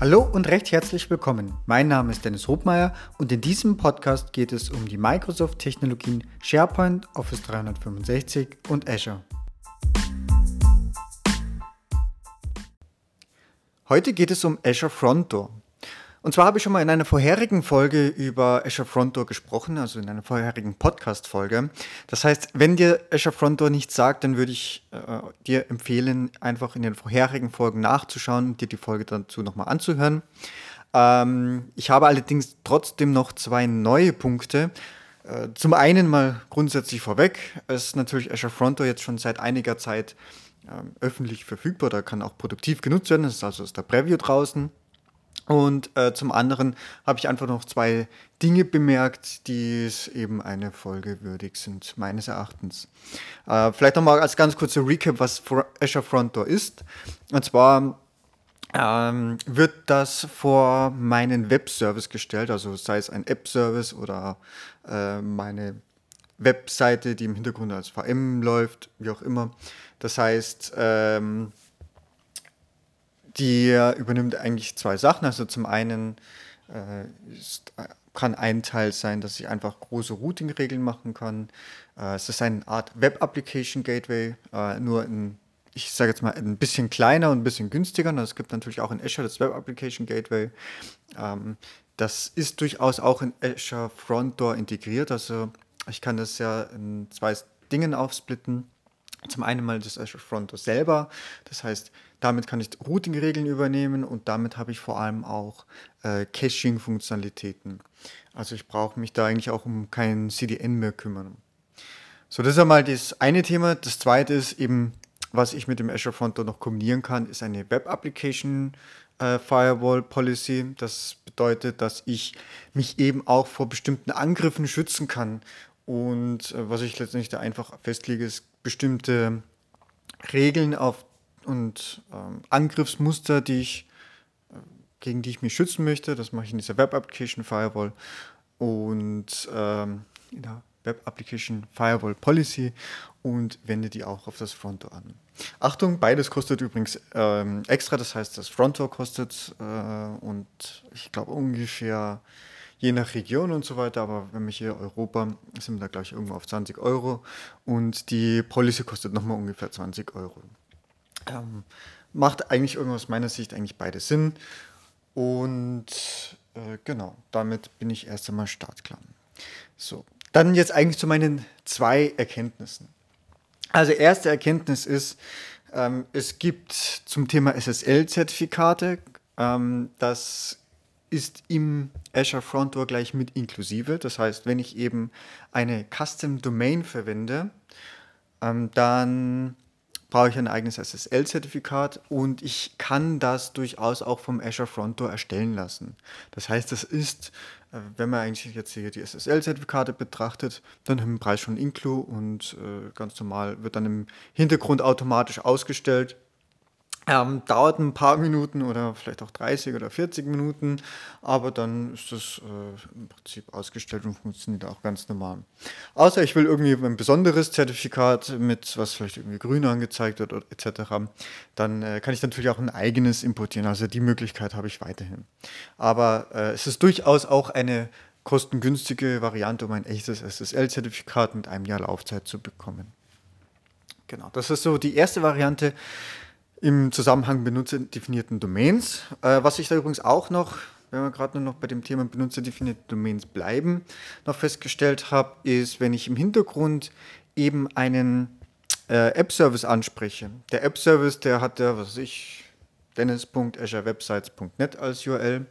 Hallo und recht herzlich willkommen. Mein Name ist Dennis Hobmeier und in diesem Podcast geht es um die Microsoft-Technologien SharePoint, Office 365 und Azure. Heute geht es um Azure Front Door. Und zwar habe ich schon mal in einer vorherigen Folge über Azure Front Door gesprochen, also in einer vorherigen Podcast-Folge. Das heißt, wenn dir Azure Front Door nichts sagt, dann würde ich äh, dir empfehlen, einfach in den vorherigen Folgen nachzuschauen und dir die Folge dazu nochmal anzuhören. Ähm, ich habe allerdings trotzdem noch zwei neue Punkte. Äh, zum einen mal grundsätzlich vorweg, es ist natürlich Azure Front Door jetzt schon seit einiger Zeit ähm, öffentlich verfügbar, da kann auch produktiv genutzt werden, das ist also aus der Preview draußen. Und äh, zum anderen habe ich einfach noch zwei Dinge bemerkt, die es eben eine Folge würdig sind, meines Erachtens. Äh, vielleicht nochmal als ganz kurzer Recap, was Azure Front Door ist. Und zwar ähm, wird das vor meinen Webservice gestellt, also sei es ein App-Service oder äh, meine Webseite, die im Hintergrund als VM läuft, wie auch immer. Das heißt, ähm, die übernimmt eigentlich zwei Sachen. Also zum einen äh, ist, kann ein Teil sein, dass ich einfach große Routing-Regeln machen kann. Äh, es ist eine Art Web-Application Gateway, äh, nur in, ich sage jetzt mal, ein bisschen kleiner und ein bisschen günstiger. Es gibt natürlich auch in Azure das Web Application Gateway. Ähm, das ist durchaus auch in Azure Front Door integriert. Also ich kann das ja in zwei Dingen aufsplitten. Zum einen mal das Azure Front Door selber. Das heißt, damit kann ich Routing-Regeln übernehmen und damit habe ich vor allem auch äh, Caching-Funktionalitäten. Also ich brauche mich da eigentlich auch um kein CDN mehr kümmern. So, das ist einmal das eine Thema. Das zweite ist eben, was ich mit dem Azure Front noch kombinieren kann, ist eine Web Application äh, Firewall Policy. Das bedeutet, dass ich mich eben auch vor bestimmten Angriffen schützen kann. Und äh, was ich letztendlich da einfach festlege, ist bestimmte Regeln auf und ähm, Angriffsmuster, die ich, äh, gegen die ich mich schützen möchte. Das mache ich in dieser Web Application Firewall und ähm, in der Web Application Firewall Policy und wende die auch auf das Frontdoor an. Achtung, beides kostet übrigens ähm, extra, das heißt, das Frontdoor kostet äh, und ich glaube ungefähr je nach Region und so weiter, aber wenn wir hier Europa sind wir da gleich irgendwo auf 20 Euro und die Policy kostet nochmal ungefähr 20 Euro. Ähm, macht eigentlich aus meiner Sicht eigentlich beide Sinn. Und äh, genau, damit bin ich erst einmal startklar. So, dann jetzt eigentlich zu meinen zwei Erkenntnissen. Also erste Erkenntnis ist, ähm, es gibt zum Thema SSL-Zertifikate, ähm, das ist im Azure Front Door gleich mit inklusive. Das heißt, wenn ich eben eine Custom Domain verwende, ähm, dann brauche ich ein eigenes SSL-Zertifikat und ich kann das durchaus auch vom Azure Front Door erstellen lassen. Das heißt, das ist, äh, wenn man eigentlich jetzt hier die SSL-Zertifikate betrachtet, dann haben wir den Preis schon inclu und äh, ganz normal wird dann im Hintergrund automatisch ausgestellt ähm, dauert ein paar Minuten oder vielleicht auch 30 oder 40 Minuten, aber dann ist das äh, im Prinzip ausgestellt und funktioniert auch ganz normal. Außer ich will irgendwie ein besonderes Zertifikat mit, was vielleicht irgendwie grün angezeigt wird etc., dann äh, kann ich natürlich auch ein eigenes importieren. Also die Möglichkeit habe ich weiterhin. Aber äh, es ist durchaus auch eine kostengünstige Variante, um ein echtes SSL-Zertifikat mit einem Jahr Laufzeit zu bekommen. Genau, das ist so die erste Variante im Zusammenhang benutzerdefinierten Domains. Äh, was ich da übrigens auch noch, wenn wir gerade nur noch bei dem Thema benutzerdefinierte Domains bleiben, noch festgestellt habe, ist, wenn ich im Hintergrund eben einen äh, App-Service anspreche. Der App-Service, der hat ja, was weiß ich, dennis.azurewebsites.net als URL.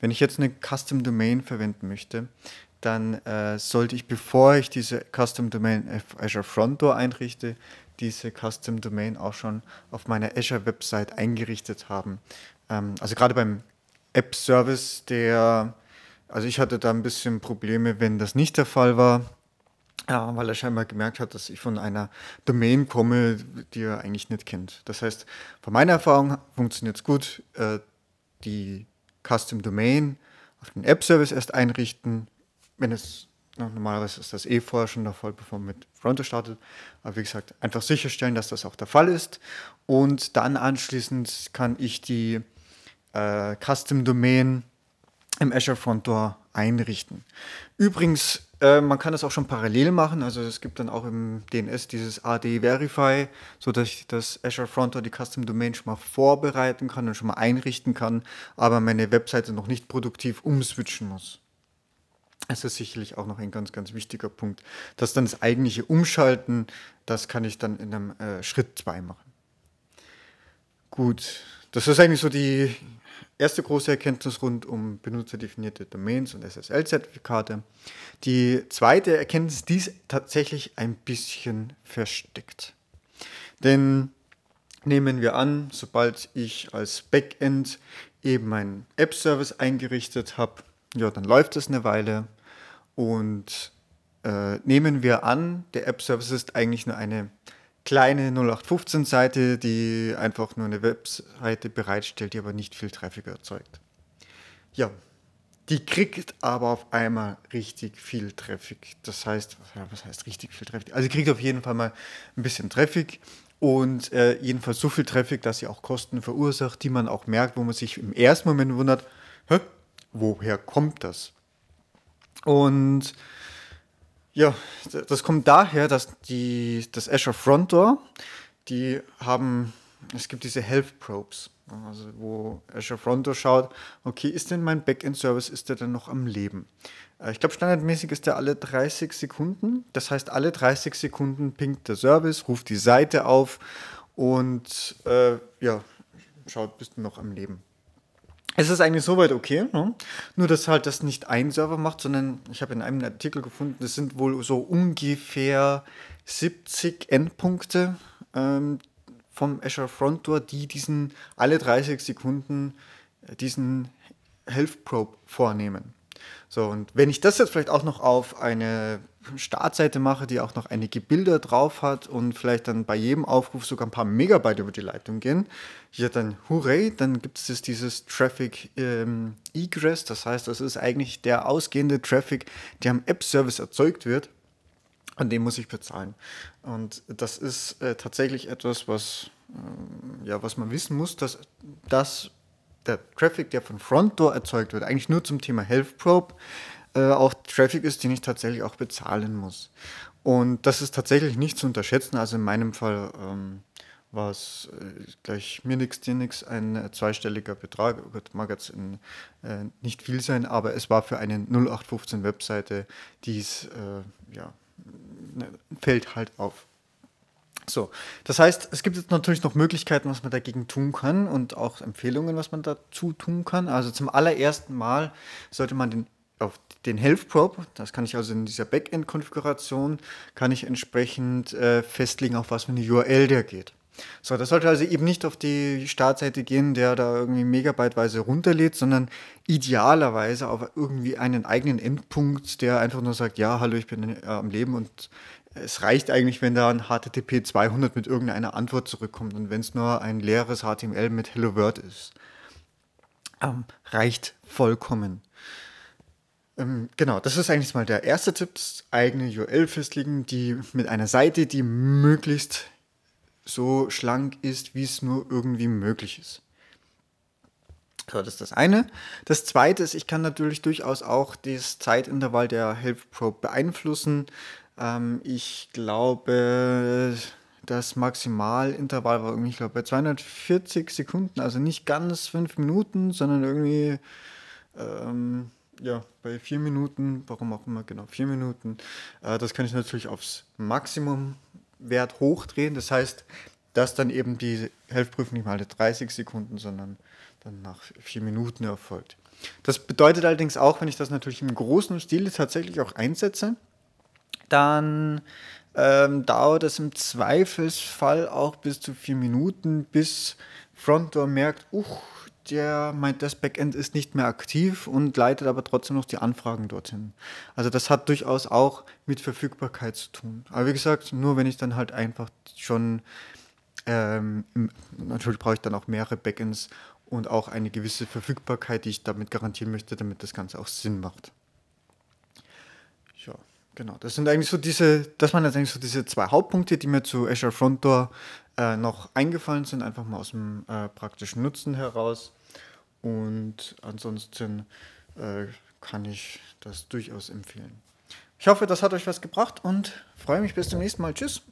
Wenn ich jetzt eine Custom Domain verwenden möchte, dann äh, sollte ich, bevor ich diese Custom Domain auf Azure Front Door einrichte, diese Custom Domain auch schon auf meiner Azure-Website eingerichtet haben. Ähm, also gerade beim App-Service, der, also ich hatte da ein bisschen Probleme, wenn das nicht der Fall war. Ja, weil er scheinbar gemerkt hat, dass ich von einer Domain komme, die er eigentlich nicht kennt. Das heißt, von meiner Erfahrung funktioniert es gut, äh, die Custom Domain auf den App-Service erst einrichten, wenn es Normalerweise ist das eh vorher schon der Fall, bevor man mit Fronto startet. Aber wie gesagt, einfach sicherstellen, dass das auch der Fall ist. Und dann anschließend kann ich die äh, Custom Domain im Azure Front einrichten. Übrigens, äh, man kann das auch schon parallel machen. Also es gibt dann auch im DNS dieses AD Verify, sodass ich das Azure Front die Custom Domain schon mal vorbereiten kann und schon mal einrichten kann, aber meine Webseite noch nicht produktiv umswitchen muss. Das ist sicherlich auch noch ein ganz, ganz wichtiger Punkt. Das dann das eigentliche Umschalten, das kann ich dann in einem äh, Schritt 2 machen. Gut, das ist eigentlich so die erste große Erkenntnis rund um benutzerdefinierte Domains und SSL-Zertifikate. Die zweite Erkenntnis, die ist tatsächlich ein bisschen versteckt. Denn nehmen wir an, sobald ich als Backend eben meinen App-Service eingerichtet habe, ja, dann läuft es eine Weile und äh, nehmen wir an, der App-Service ist eigentlich nur eine kleine 0815-Seite, die einfach nur eine Webseite bereitstellt, die aber nicht viel Traffic erzeugt. Ja, die kriegt aber auf einmal richtig viel Traffic. Das heißt, was heißt richtig viel Traffic? Also sie kriegt auf jeden Fall mal ein bisschen Traffic und äh, jedenfalls so viel Traffic, dass sie auch Kosten verursacht, die man auch merkt, wo man sich im ersten Moment wundert, Hä, woher kommt das? Und ja, das kommt daher, dass die, das Azure Front Door, die haben, es gibt diese Health Probes, also wo Azure Front Door schaut, okay, ist denn mein Backend-Service, ist der denn noch am Leben? Äh, ich glaube, standardmäßig ist der alle 30 Sekunden. Das heißt, alle 30 Sekunden pinkt der Service, ruft die Seite auf und äh, ja, schaut, bist du noch am Leben. Es ist eigentlich soweit okay, ne? nur dass halt das nicht ein Server macht, sondern ich habe in einem Artikel gefunden, das sind wohl so ungefähr 70 Endpunkte ähm, vom Azure Front Door, die diesen alle 30 Sekunden äh, diesen Health Probe vornehmen. So, und wenn ich das jetzt vielleicht auch noch auf eine Startseite mache, die auch noch einige Bilder drauf hat und vielleicht dann bei jedem Aufruf sogar ein paar Megabyte über die Leitung gehen, ja dann hooray, dann gibt es dieses Traffic ähm, Egress, das heißt, das ist eigentlich der ausgehende Traffic, der am App-Service erzeugt wird und den muss ich bezahlen. Und das ist äh, tatsächlich etwas, was, äh, ja, was man wissen muss, dass das der Traffic, der von Frontdoor erzeugt wird, eigentlich nur zum Thema Health Probe, äh, auch Traffic ist, den ich tatsächlich auch bezahlen muss. Und das ist tatsächlich nicht zu unterschätzen. Also in meinem Fall ähm, war es äh, gleich mir nichts, dir nichts, ein äh, zweistelliger Betrag. Gut, mag jetzt in, äh, nicht viel sein, aber es war für eine 0815 Webseite, die es, äh, ja, ne, fällt halt auf. So, das heißt, es gibt jetzt natürlich noch Möglichkeiten, was man dagegen tun kann und auch Empfehlungen, was man dazu tun kann. Also zum allerersten Mal sollte man den auf den Health Probe, das kann ich also in dieser Backend-Konfiguration, kann ich entsprechend äh, festlegen, auf was für eine URL der geht. So, das sollte also eben nicht auf die Startseite gehen, der da irgendwie megabyteweise runterlädt, sondern idealerweise auf irgendwie einen eigenen Endpunkt, der einfach nur sagt, ja, hallo, ich bin äh, am Leben und es reicht eigentlich, wenn da ein HTTP 200 mit irgendeiner Antwort zurückkommt und wenn es nur ein leeres HTML mit Hello World ist. Ähm, reicht vollkommen. Ähm, genau, das ist eigentlich mal der erste Tipp, eigene URL festlegen, die mit einer Seite, die möglichst so schlank ist, wie es nur irgendwie möglich ist. So, das ist das eine. Das zweite ist, ich kann natürlich durchaus auch das Zeitintervall der Health Probe beeinflussen. Ähm, ich glaube, das Maximalintervall war irgendwie, ich glaube, bei 240 Sekunden, also nicht ganz fünf Minuten, sondern irgendwie, ähm, ja, bei vier Minuten, warum auch immer, genau, vier Minuten. Äh, das kann ich natürlich aufs Maximumwert hochdrehen. Das heißt, dass dann eben die Health-Prüfung nicht mal alle 30 Sekunden, sondern dann nach vier Minuten erfolgt. Das bedeutet allerdings auch, wenn ich das natürlich im großen Stil tatsächlich auch einsetze, dann ähm, dauert es im Zweifelsfall auch bis zu vier Minuten, bis Frontdoor merkt, uch, der meint, das Backend ist nicht mehr aktiv und leitet aber trotzdem noch die Anfragen dorthin. Also das hat durchaus auch mit Verfügbarkeit zu tun. Aber wie gesagt, nur wenn ich dann halt einfach schon, ähm, natürlich brauche ich dann auch mehrere Backends und auch eine gewisse Verfügbarkeit, die ich damit garantieren möchte, damit das Ganze auch Sinn macht. Ja. Genau, das sind eigentlich so diese, das waren jetzt eigentlich so diese zwei Hauptpunkte, die mir zu Azure Front Door äh, noch eingefallen sind, einfach mal aus dem äh, praktischen Nutzen heraus. Und ansonsten äh, kann ich das durchaus empfehlen. Ich hoffe, das hat euch was gebracht und freue mich bis zum nächsten Mal. Tschüss.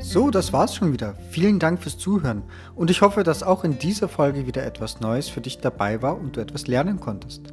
So, das war's schon wieder. Vielen Dank fürs Zuhören und ich hoffe, dass auch in dieser Folge wieder etwas Neues für dich dabei war und du etwas lernen konntest.